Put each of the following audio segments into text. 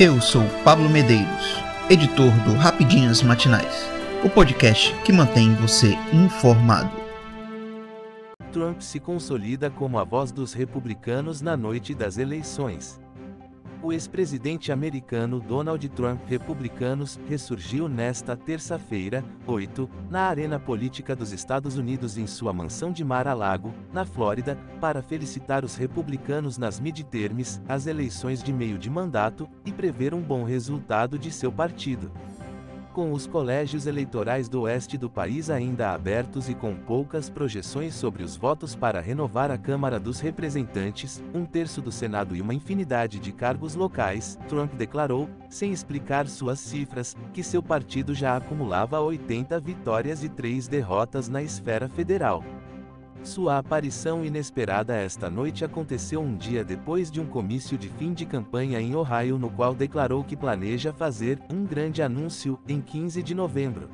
Eu sou Pablo Medeiros, editor do Rapidinhas Matinais, o podcast que mantém você informado. Trump se consolida como a voz dos republicanos na noite das eleições. O ex-presidente americano Donald Trump republicanos ressurgiu nesta terça-feira, 8, na arena política dos Estados Unidos em sua mansão de Mar-a-Lago, na Flórida, para felicitar os republicanos nas midterms, as eleições de meio de mandato, e prever um bom resultado de seu partido com os colégios eleitorais do oeste do país ainda abertos e com poucas projeções sobre os votos para renovar a Câmara dos Representantes, um terço do Senado e uma infinidade de cargos locais, Trump declarou, sem explicar suas cifras, que seu partido já acumulava 80 vitórias e 3 derrotas na esfera federal. Sua aparição inesperada esta noite aconteceu um dia depois de um comício de fim de campanha em Ohio no qual declarou que planeja fazer um grande anúncio em 15 de novembro.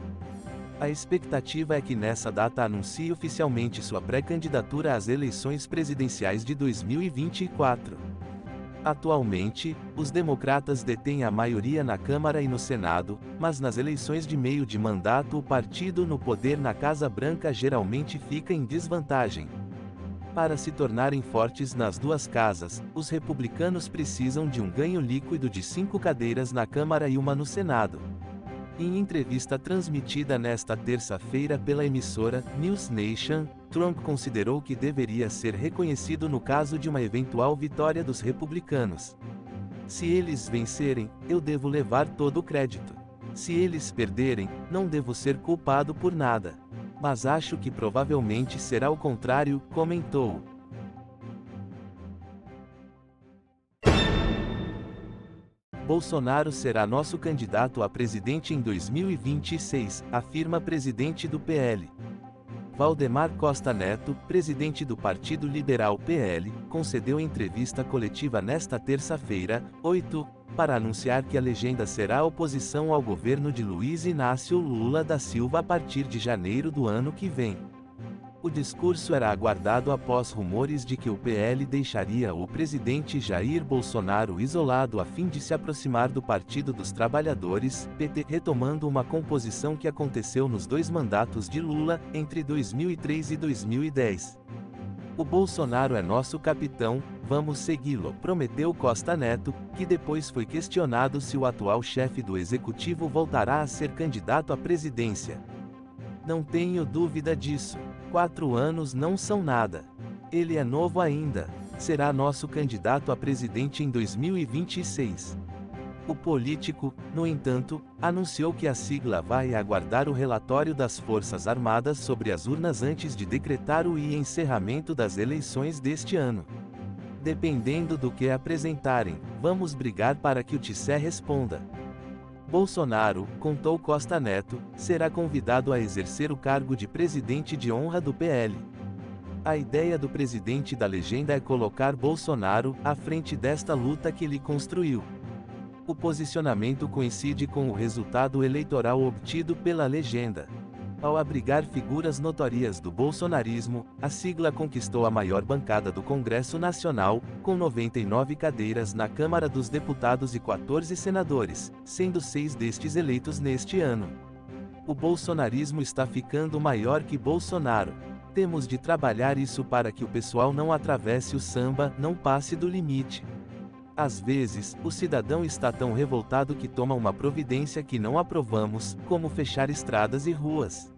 A expectativa é que nessa data anuncie oficialmente sua pré-candidatura às eleições presidenciais de 2024. Atualmente, os democratas detêm a maioria na Câmara e no Senado, mas nas eleições de meio de mandato o partido no poder na Casa Branca geralmente fica em desvantagem. Para se tornarem fortes nas duas casas, os republicanos precisam de um ganho líquido de cinco cadeiras na Câmara e uma no Senado. Em entrevista transmitida nesta terça-feira pela emissora News Nation, Trump considerou que deveria ser reconhecido no caso de uma eventual vitória dos republicanos. Se eles vencerem, eu devo levar todo o crédito. Se eles perderem, não devo ser culpado por nada. Mas acho que provavelmente será o contrário, comentou. Bolsonaro será nosso candidato a presidente em 2026, afirma presidente do PL. Valdemar Costa Neto, presidente do Partido Liberal PL, concedeu entrevista coletiva nesta terça-feira, 8, para anunciar que a legenda será oposição ao governo de Luiz Inácio Lula da Silva a partir de janeiro do ano que vem. O discurso era aguardado após rumores de que o PL deixaria o presidente Jair Bolsonaro isolado a fim de se aproximar do Partido dos Trabalhadores, PT, retomando uma composição que aconteceu nos dois mandatos de Lula, entre 2003 e 2010. O Bolsonaro é nosso capitão, vamos segui-lo, prometeu Costa Neto, que depois foi questionado se o atual chefe do executivo voltará a ser candidato à presidência. Não tenho dúvida disso. Quatro anos não são nada. Ele é novo ainda. Será nosso candidato a presidente em 2026. O político, no entanto, anunciou que a sigla vai aguardar o relatório das Forças Armadas sobre as urnas antes de decretar o encerramento das eleições deste ano. Dependendo do que apresentarem, vamos brigar para que o TSE responda. Bolsonaro, contou Costa Neto, será convidado a exercer o cargo de presidente de honra do PL. A ideia do presidente da legenda é colocar Bolsonaro à frente desta luta que ele construiu. O posicionamento coincide com o resultado eleitoral obtido pela legenda. Ao abrigar figuras notórias do bolsonarismo, a sigla conquistou a maior bancada do Congresso Nacional, com 99 cadeiras na Câmara dos Deputados e 14 senadores, sendo seis destes eleitos neste ano. O bolsonarismo está ficando maior que Bolsonaro. Temos de trabalhar isso para que o pessoal não atravesse o samba, não passe do limite. Às vezes, o cidadão está tão revoltado que toma uma providência que não aprovamos, como fechar estradas e ruas.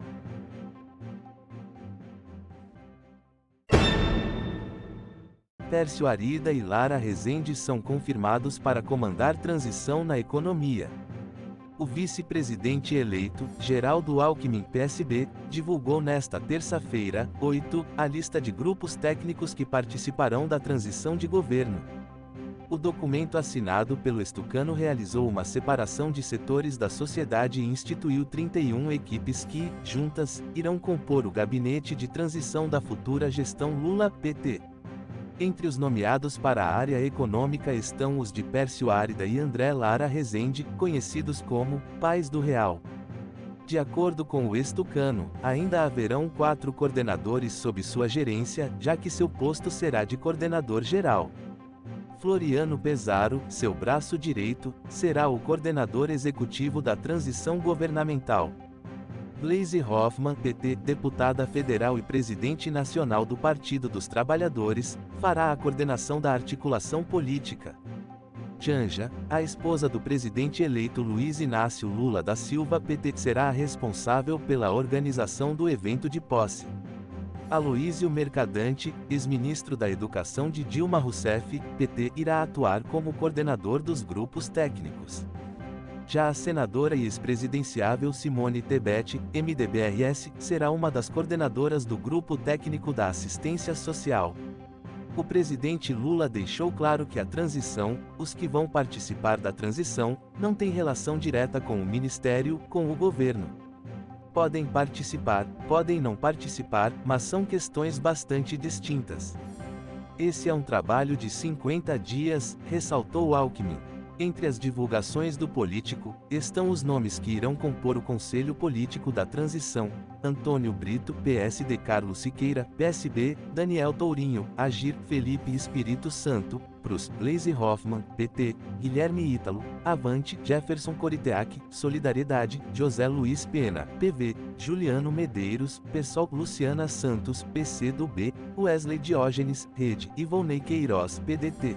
Pércio Arida e Lara Rezende são confirmados para comandar transição na economia. O vice-presidente eleito, Geraldo Alckmin PSB, divulgou nesta terça-feira, 8, a lista de grupos técnicos que participarão da transição de governo. O documento assinado pelo Estucano realizou uma separação de setores da sociedade e instituiu 31 equipes que, juntas, irão compor o gabinete de transição da futura gestão Lula-PT. Entre os nomeados para a área econômica estão os de Pércio Árida e André Lara Rezende, conhecidos como Pais do Real. De acordo com o Estucano, ainda haverão quatro coordenadores sob sua gerência, já que seu posto será de coordenador geral. Floriano Pesaro, seu braço direito, será o coordenador executivo da transição governamental. Gleisi Hoffmann, PT, deputada federal e presidente nacional do Partido dos Trabalhadores, fará a coordenação da articulação política. Janja, a esposa do presidente eleito Luiz Inácio Lula da Silva PT será a responsável pela organização do evento de posse. Aloísio Mercadante, ex-ministro da Educação de Dilma Rousseff, PT, irá atuar como coordenador dos grupos técnicos. Já a senadora e ex-presidenciável Simone Tebet, MDBRS, será uma das coordenadoras do Grupo Técnico da Assistência Social. O presidente Lula deixou claro que a transição, os que vão participar da transição, não tem relação direta com o ministério, com o governo. Podem participar, podem não participar, mas são questões bastante distintas. Esse é um trabalho de 50 dias, ressaltou Alckmin. Entre as divulgações do político, estão os nomes que irão compor o Conselho Político da Transição: Antônio Brito, PSD, Carlos Siqueira, PSB, Daniel Tourinho, Agir, Felipe Espírito Santo, Prus, Blaise Hoffman, PT, Guilherme Ítalo, Avante, Jefferson Coriteac, Solidariedade, José Luiz Pena, PV, Juliano Medeiros, PSOL, Luciana Santos, PC do B, Wesley Diógenes, Rede, Ivonei Queiroz, PDT.